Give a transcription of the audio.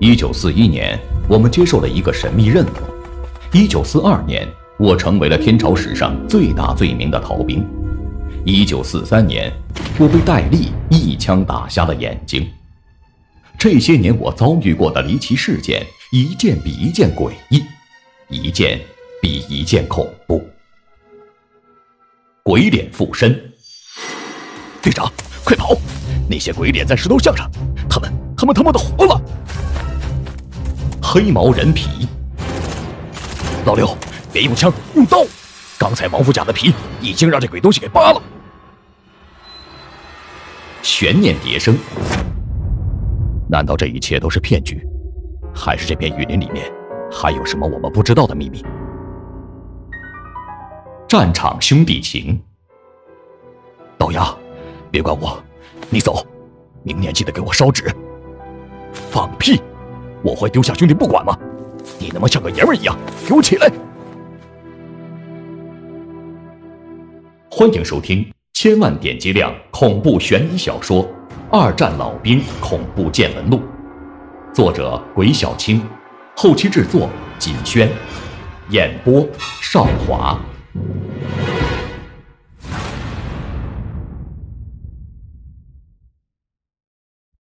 一九四一年，我们接受了一个神秘任务。一九四二年，我成为了天朝史上最大罪名的逃兵。一九四三年，我被戴笠一枪打瞎了眼睛。这些年我遭遇过的离奇事件，一件比一件诡异，一件比一件恐怖。鬼脸附身，队长，快跑！那些鬼脸在石头像上，他们，他妈的活了！黑毛人皮，老刘，别用枪，用刀！刚才王府甲的皮已经让这鬼东西给扒了。悬念迭生，难道这一切都是骗局？还是这片雨林里面还有什么我们不知道的秘密？战场兄弟情，老杨，别管我，你走，明年记得给我烧纸。放屁！我会丢下兄弟不管吗？你他妈像个爷们一样，给我起来！欢迎收听。千万点击量恐怖悬疑小说《二战老兵恐怖见闻录》，作者鬼小青，后期制作锦轩，演播少华。